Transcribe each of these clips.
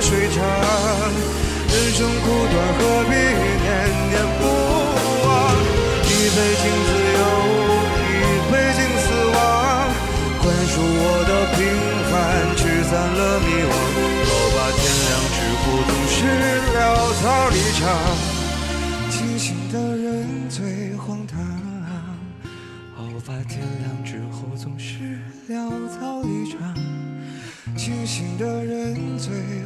水长，人生苦短，何必念念不忘？一杯敬自由，一杯敬死亡，宽恕我的平凡，驱散了迷惘。好吧，天亮之后总是潦草离场。清醒的人最荒唐，好吧，天亮之后总是潦草离场，清醒的人最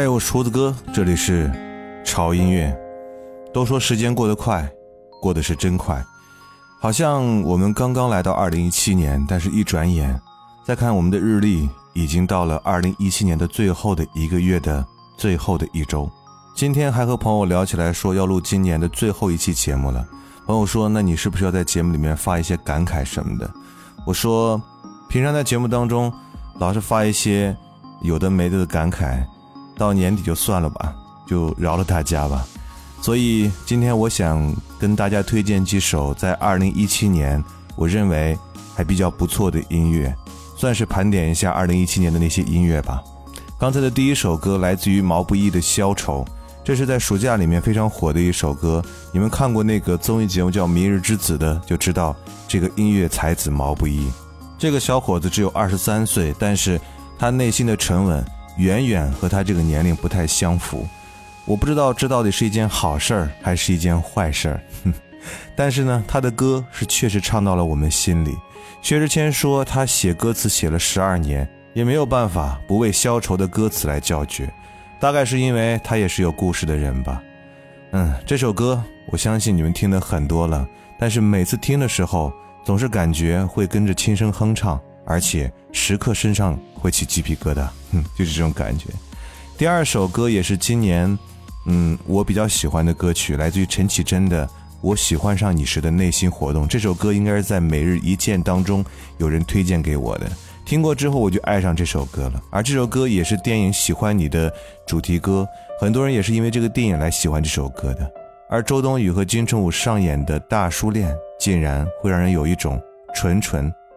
嗨，我厨子哥，这里是潮音乐。都说时间过得快，过得是真快，好像我们刚刚来到二零一七年，但是一转眼，再看我们的日历，已经到了二零一七年的最后的一个月的最后的一周。今天还和朋友聊起来，说要录今年的最后一期节目了。朋友说，那你是不是要在节目里面发一些感慨什么的？我说，平常在节目当中，老是发一些有的没的的感慨。到年底就算了吧，就饶了大家吧。所以今天我想跟大家推荐几首在二零一七年我认为还比较不错的音乐，算是盘点一下二零一七年的那些音乐吧。刚才的第一首歌来自于毛不易的《消愁》，这是在暑假里面非常火的一首歌。你们看过那个综艺节目叫《明日之子》的，就知道这个音乐才子毛不易。这个小伙子只有二十三岁，但是他内心的沉稳。远远和他这个年龄不太相符，我不知道这到底是一件好事儿还是一件坏事儿。但是呢，他的歌是确实唱到了我们心里。薛之谦说他写歌词写了十二年，也没有办法不为消愁的歌词来叫绝。大概是因为他也是有故事的人吧。嗯，这首歌我相信你们听的很多了，但是每次听的时候，总是感觉会跟着轻声哼唱，而且时刻身上会起鸡皮疙瘩，哼，就是这种感觉。第二首歌也是今年，嗯，我比较喜欢的歌曲，来自于陈绮贞的《我喜欢上你时的内心活动》。这首歌应该是在每日一见当中有人推荐给我的，听过之后我就爱上这首歌了。而这首歌也是电影《喜欢你》的主题歌。很多人也是因为这个电影来喜欢这首歌的，而周冬雨和金城武上演的大叔恋，竟然会让人有一种纯纯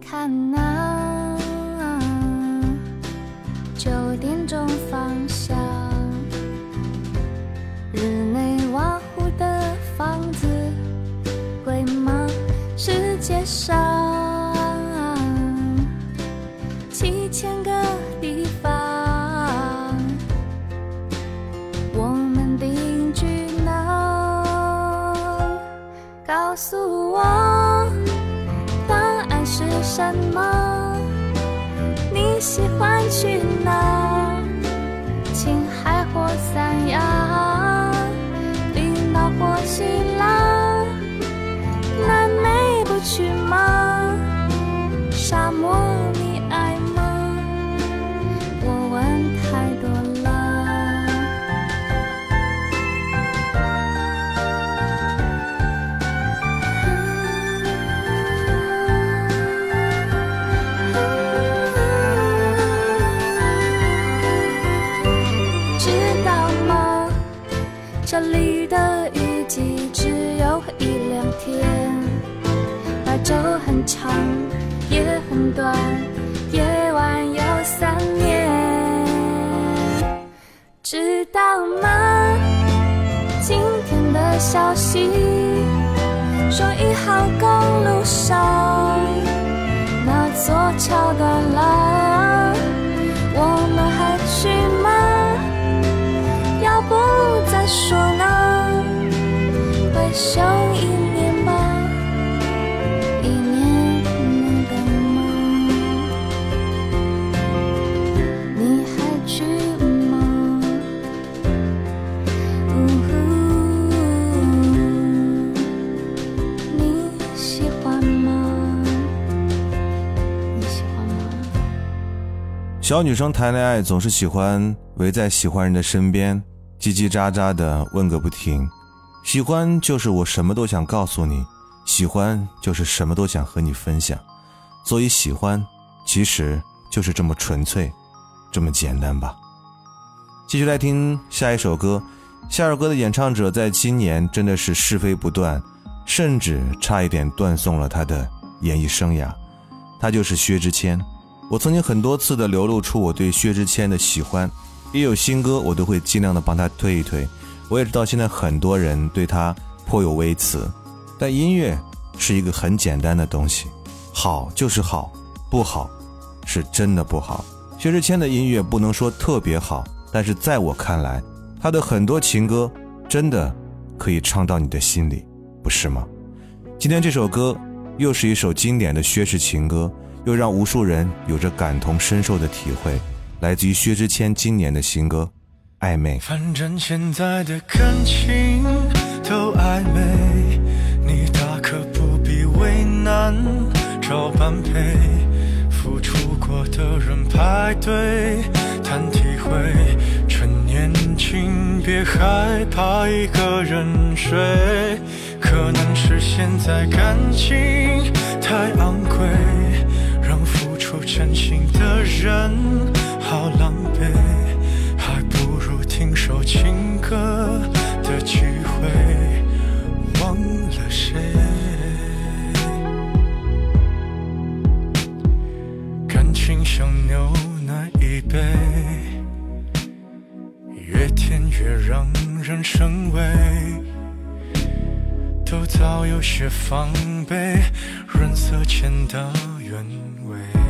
看那九点钟方向日内瓦湖的房子贵吗世界上。七千个地方我们定居哪告诉什么？你喜欢去哪青海或三亚？段夜晚有三年。知道吗？今天的消息说一号公路上那座桥断了我们还去吗？要不再说呢？回首一小女生谈恋爱总是喜欢围在喜欢人的身边，叽叽喳喳的问个不停。喜欢就是我什么都想告诉你，喜欢就是什么都想和你分享。所以喜欢其实就是这么纯粹，这么简单吧。继续来听下一首歌，下首歌的演唱者在今年真的是是非不断，甚至差一点断送了他的演艺生涯。他就是薛之谦。我曾经很多次的流露出我对薛之谦的喜欢，一有新歌我都会尽量的帮他推一推。我也知道现在很多人对他颇有微词，但音乐是一个很简单的东西，好就是好，不好是真的不好。薛之谦的音乐不能说特别好，但是在我看来，他的很多情歌真的可以唱到你的心里，不是吗？今天这首歌又是一首经典的薛氏情歌。又让无数人有着感同身受的体会，来自于薛之谦今年的新歌《暧昧》。反正现在的感情都暧昧，你大可不必为难找般配。付出过的人排队谈体会，趁年轻。别害怕一个人睡，可能是现在感情太昂贵，付出真心的人好狼狈，还不如听首情歌的机会，忘了谁。感情像牛奶一杯。越甜越让人生畏，都早有些防备，润色前的原味。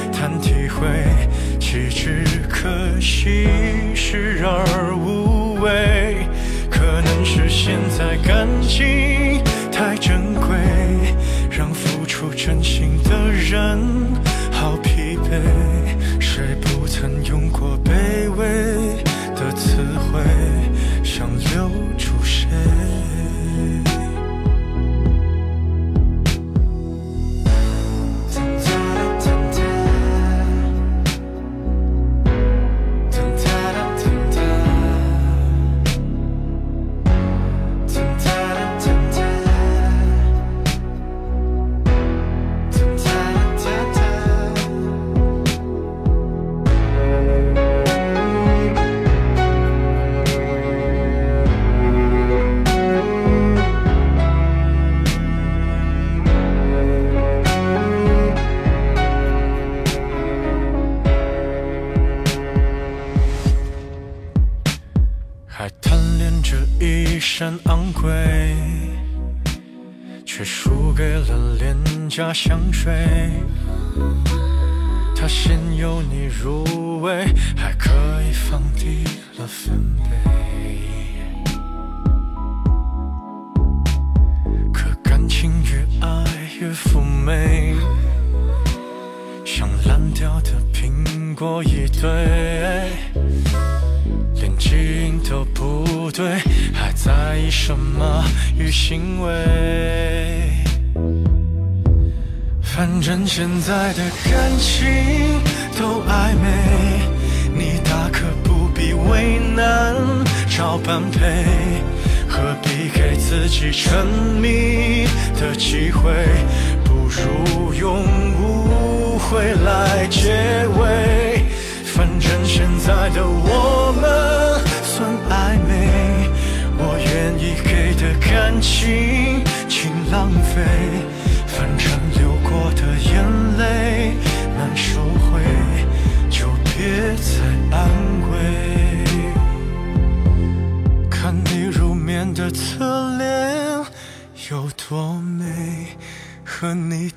难体会，岂止可惜视而无味。可能是现在感情太珍贵，让付出真心的人好疲惫。香水。它先由你入味，还可以放低了分贝。可感情越爱越妩媚，像烂掉的苹果一堆。连基因都不对，还在意什么与行为？反正现在的感情都暧昧，你大可不必为难找般配，何必给自己沉迷的机会？不如用误会来结尾。反正现在的我们算暧昧，我愿意给的感情请浪费。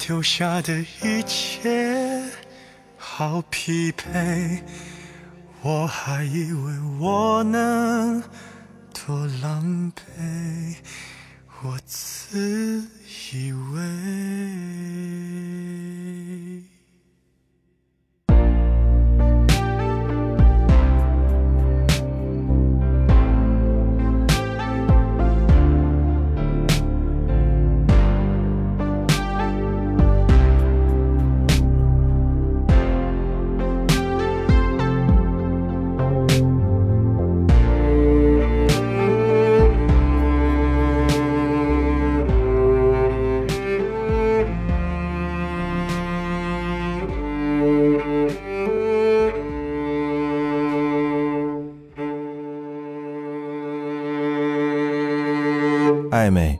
丢下的一切。好疲惫，我还以为我能多狼狈，我自以为。暧昧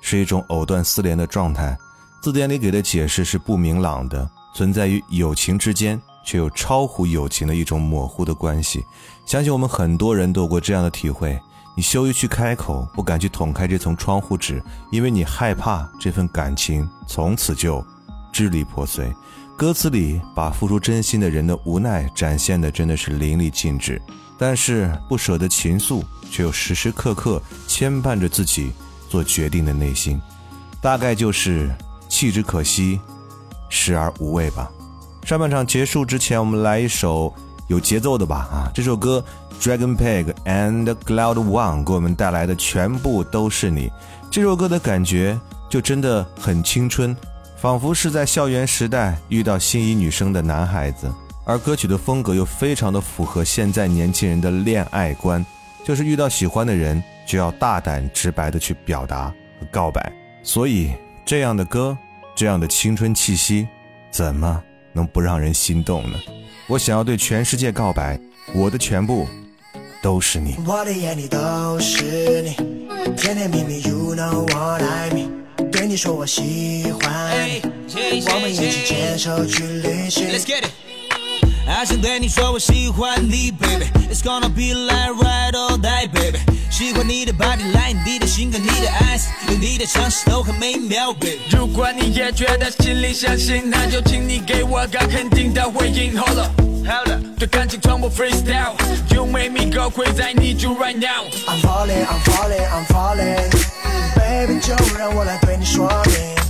是一种藕断丝连的状态，字典里给的解释是不明朗的，存在于友情之间，却又超乎友情的一种模糊的关系。相信我们很多人都有过这样的体会：你羞于去开口，不敢去捅开这层窗户纸，因为你害怕这份感情从此就支离破碎。歌词里把付出真心的人的无奈展现的真的是淋漓尽致，但是不舍得情愫，却又时时刻刻牵绊着自己做决定的内心，大概就是弃之可惜，食而无味吧。上半场结束之前，我们来一首有节奏的吧啊！这首歌 Dragon Pig and Cloud One 给我们带来的全部都是你。这首歌的感觉就真的很青春。仿佛是在校园时代遇到心仪女生的男孩子，而歌曲的风格又非常的符合现在年轻人的恋爱观，就是遇到喜欢的人就要大胆直白的去表达和告白。所以这样的歌，这样的青春气息，怎么能不让人心动呢？我想要对全世界告白，我的全部都是你。我的眼里都是你，甜甜蜜蜜，You know what I mean。对你说我喜欢你，我们一起牵手去旅行。Let's get it. I 想对你说我喜欢你，baby。It's gonna be like ride or die, baby。喜欢你的 body line，你的性格，你的 eyes，有你的尝试都很美妙，baby。如果你也觉得心里相信，那就请你给我个肯定的回应。Hold up, hold up，对感情从不 freestyle。You make me go crazy, I need you right now。I'm falling, I'm falling, I'm falling。Baby，就让我来对你说明。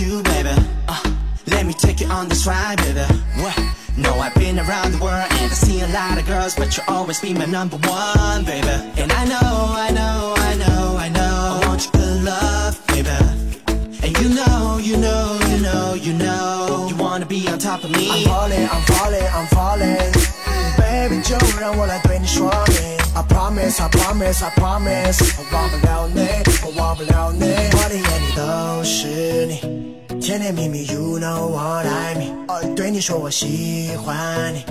You, baby. Uh, let me take you on this ride, baby. What? No, I've been around the world and I see a lot of girls, but you'll always be my number one, baby. And I know, I know, I know, I know. I want your good love, baby. And you know, you know, you know, you know. Wanna be on top of me. I'm falling, I'm falling, I'm falling. Baby，就让我来对你说明。I promise, I promise, I promise。我忘不了你，我忘不了你。我的眼里都是你，甜甜蜜蜜，You know what I mean。对你说我喜欢你，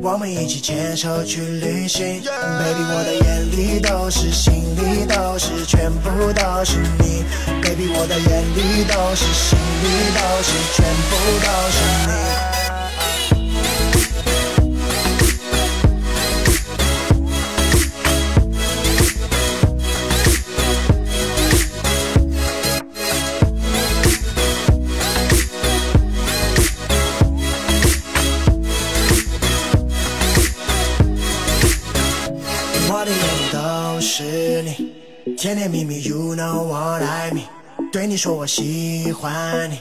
我们一起牵手去旅行。Baby，我的眼里都是，心里都是，全部都是你。Baby，我的眼里都是，心里都是，全部都是你。甜甜蜜蜜，You know what I mean。对你说我喜欢你，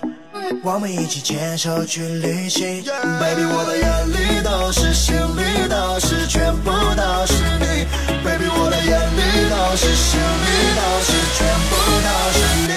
我们一起牵手去旅行。Baby，我的眼里都是，心里都是，全部都是你。Baby，我的眼里都是，心里都是，全部都是你。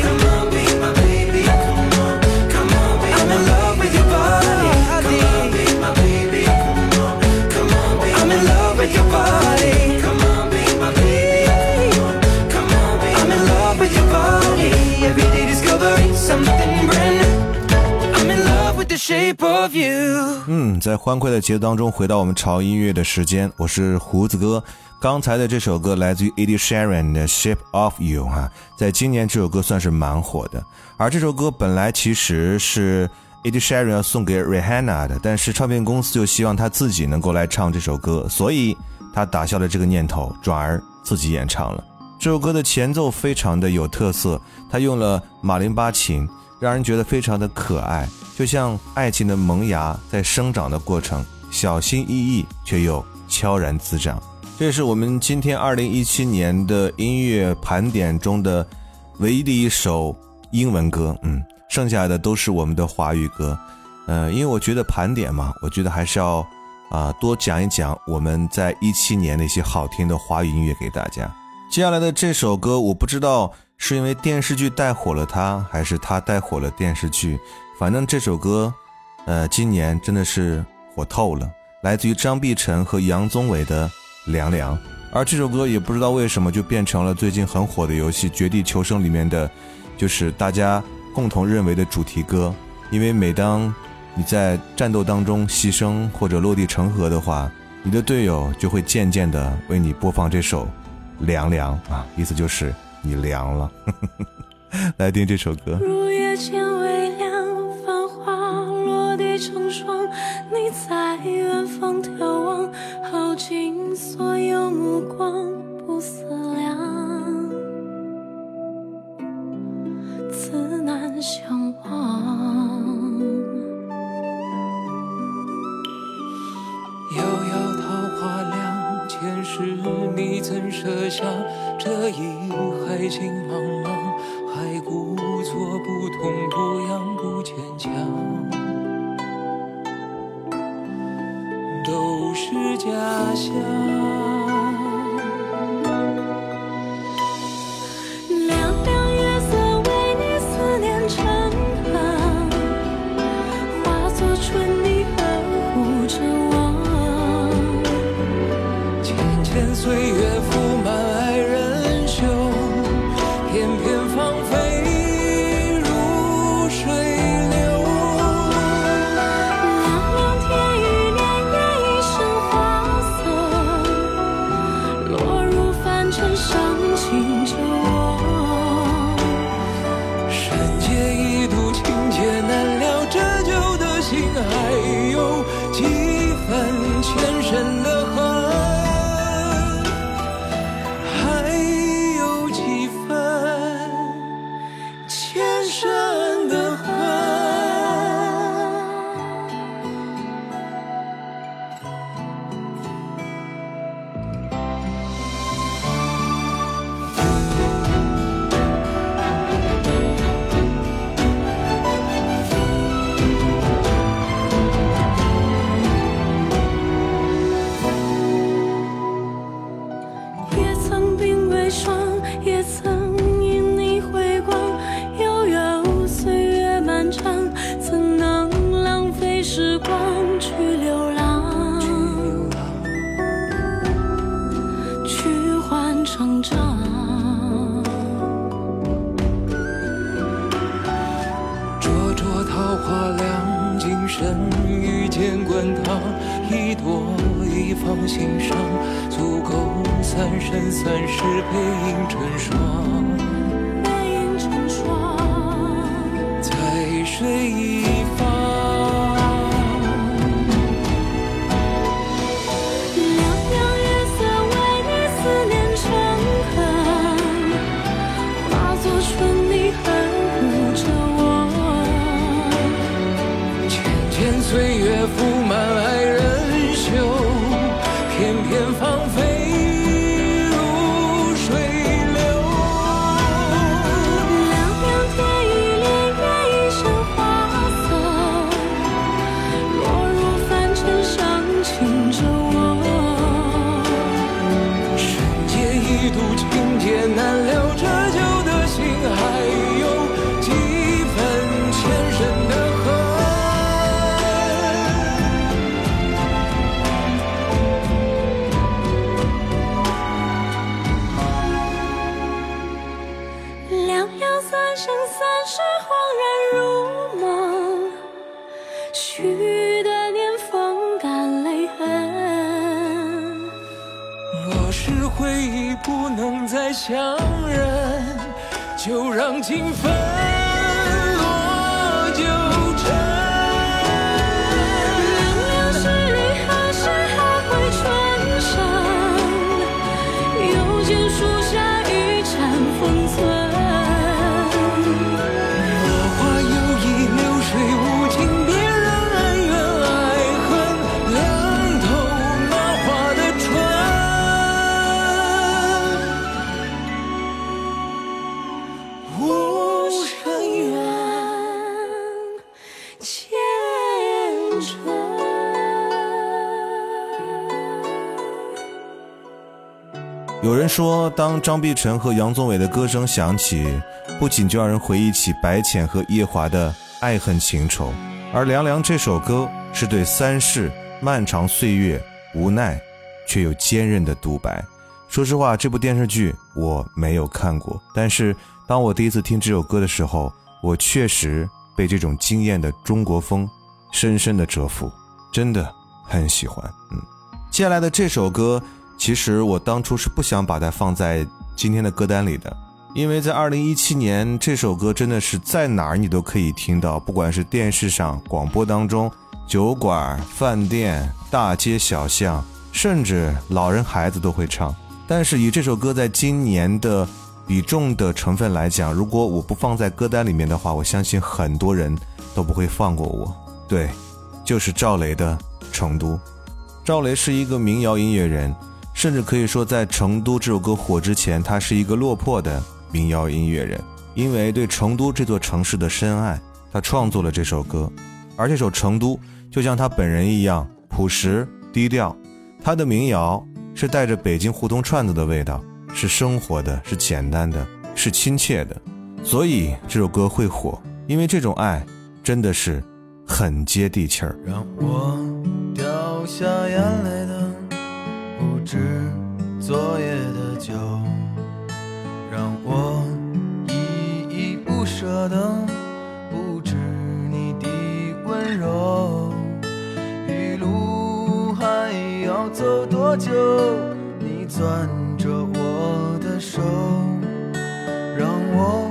Shape of you. 嗯，在欢快的节奏当中，回到我们潮音乐的时间，我是胡子哥。刚才的这首歌来自于 Ed Sheeran 的《Shape of You》哈，在今年这首歌算是蛮火的。而这首歌本来其实是 Ed Sheeran 要送给 Rihanna 的，但是唱片公司就希望他自己能够来唱这首歌，所以他打消了这个念头，转而自己演唱了。这首歌的前奏非常的有特色，他用了马林巴琴，让人觉得非常的可爱，就像爱情的萌芽在生长的过程，小心翼翼却又悄然滋长。这是我们今天二零一七年的音乐盘点中的唯一的一首英文歌，嗯，剩下的都是我们的华语歌。呃，因为我觉得盘点嘛，我觉得还是要啊多讲一讲我们在一七年的一些好听的华语音乐给大家。接下来的这首歌，我不知道是因为电视剧带火了他，还是他带火了电视剧。反正这首歌，呃，今年真的是火透了，来自于张碧晨和杨宗纬的《凉凉》。而这首歌也不知道为什么就变成了最近很火的游戏《绝地求生》里面的，就是大家共同认为的主题歌。因为每当你在战斗当中牺牲或者落地成盒的话，你的队友就会渐渐的为你播放这首。凉凉啊，意思就是你凉了。来听这首歌。入夜渐微凉，繁花落地成霜。你在远方眺望，耗尽所有目光，不思量，自难相忘。遥遥桃花凉，前世你曾。下这一海情茫茫，还故作不痛不痒不坚强，都是假象。相认，就让情分说，当张碧晨和杨宗纬的歌声响起，不仅就让人回忆起白浅和夜华的爱恨情仇，而《凉凉》这首歌是对三世漫长岁月无奈，却又坚韧的独白。说实话，这部电视剧我没有看过，但是当我第一次听这首歌的时候，我确实被这种惊艳的中国风深深的折服，真的很喜欢。嗯，接下来的这首歌。其实我当初是不想把它放在今天的歌单里的，因为在二零一七年，这首歌真的是在哪儿你都可以听到，不管是电视上、广播当中、酒馆、饭店、大街小巷，甚至老人孩子都会唱。但是以这首歌在今年的比重的成分来讲，如果我不放在歌单里面的话，我相信很多人都不会放过我。对，就是赵雷的《成都》。赵雷是一个民谣音乐人。甚至可以说，在成都这首歌火之前，他是一个落魄的民谣音乐人。因为对成都这座城市的深爱，他创作了这首歌。而这首《成都》就像他本人一样朴实低调，他的民谣是带着北京胡同串子的味道，是生活的，是简单的，是亲切的。所以这首歌会火，因为这种爱真的是很接地气儿。让我掉下眼泪的不止昨夜的酒，让我依依不舍的不止你的温柔。一路还要走多久？你攥着我的手，让我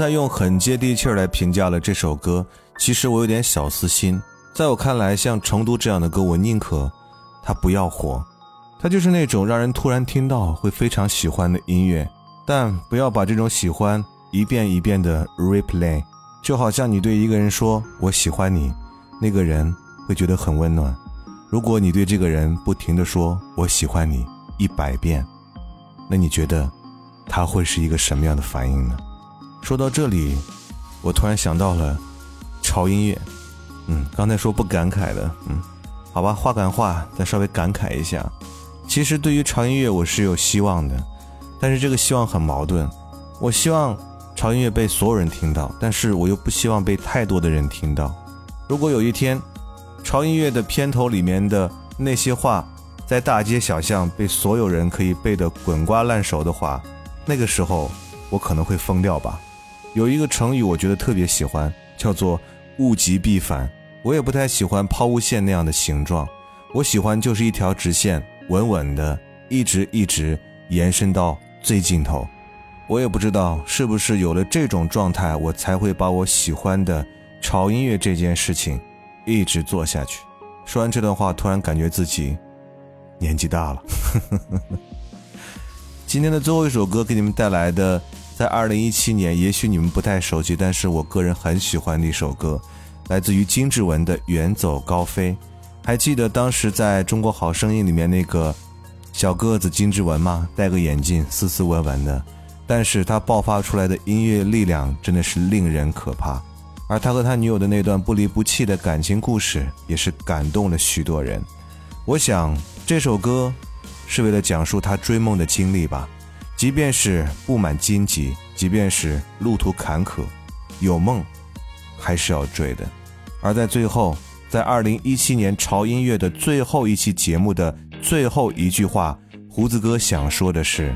才用很接地气儿来评价了这首歌，其实我有点小私心。在我看来，像《成都》这样的歌，我宁可它不要火，它就是那种让人突然听到会非常喜欢的音乐，但不要把这种喜欢一遍一遍的 replay，就好像你对一个人说“我喜欢你”，那个人会觉得很温暖。如果你对这个人不停的说“我喜欢你”一百遍，那你觉得他会是一个什么样的反应呢？说到这里，我突然想到了潮音乐。嗯，刚才说不感慨的，嗯，好吧，话赶话，再稍微感慨一下。其实对于潮音乐，我是有希望的，但是这个希望很矛盾。我希望潮音乐被所有人听到，但是我又不希望被太多的人听到。如果有一天，潮音乐的片头里面的那些话，在大街小巷被所有人可以背得滚瓜烂熟的话，那个时候我可能会疯掉吧。有一个成语，我觉得特别喜欢，叫做“物极必反”。我也不太喜欢抛物线那样的形状，我喜欢就是一条直线，稳稳的，一直一直延伸到最尽头。我也不知道是不是有了这种状态，我才会把我喜欢的潮音乐这件事情一直做下去。说完这段话，突然感觉自己年纪大了。今天的最后一首歌给你们带来的。在二零一七年，也许你们不太熟悉，但是我个人很喜欢的一首歌，来自于金志文的《远走高飞》。还记得当时在中国好声音里面那个小个子金志文吗？戴个眼镜，斯斯文文的，但是他爆发出来的音乐力量真的是令人可怕。而他和他女友的那段不离不弃的感情故事，也是感动了许多人。我想这首歌是为了讲述他追梦的经历吧。即便是布满荆棘，即便是路途坎坷，有梦还是要追的。而在最后，在二零一七年潮音乐的最后一期节目的最后一句话，胡子哥想说的是：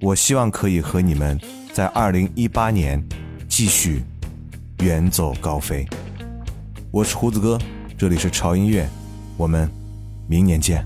我希望可以和你们在二零一八年继续远走高飞。我是胡子哥，这里是潮音乐，我们明年见。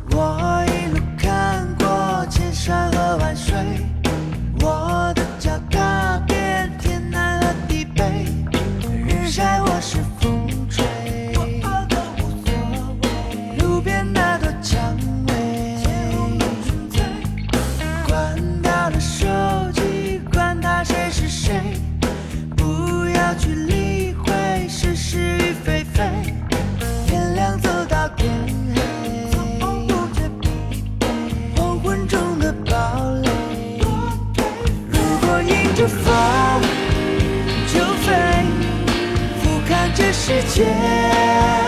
世界。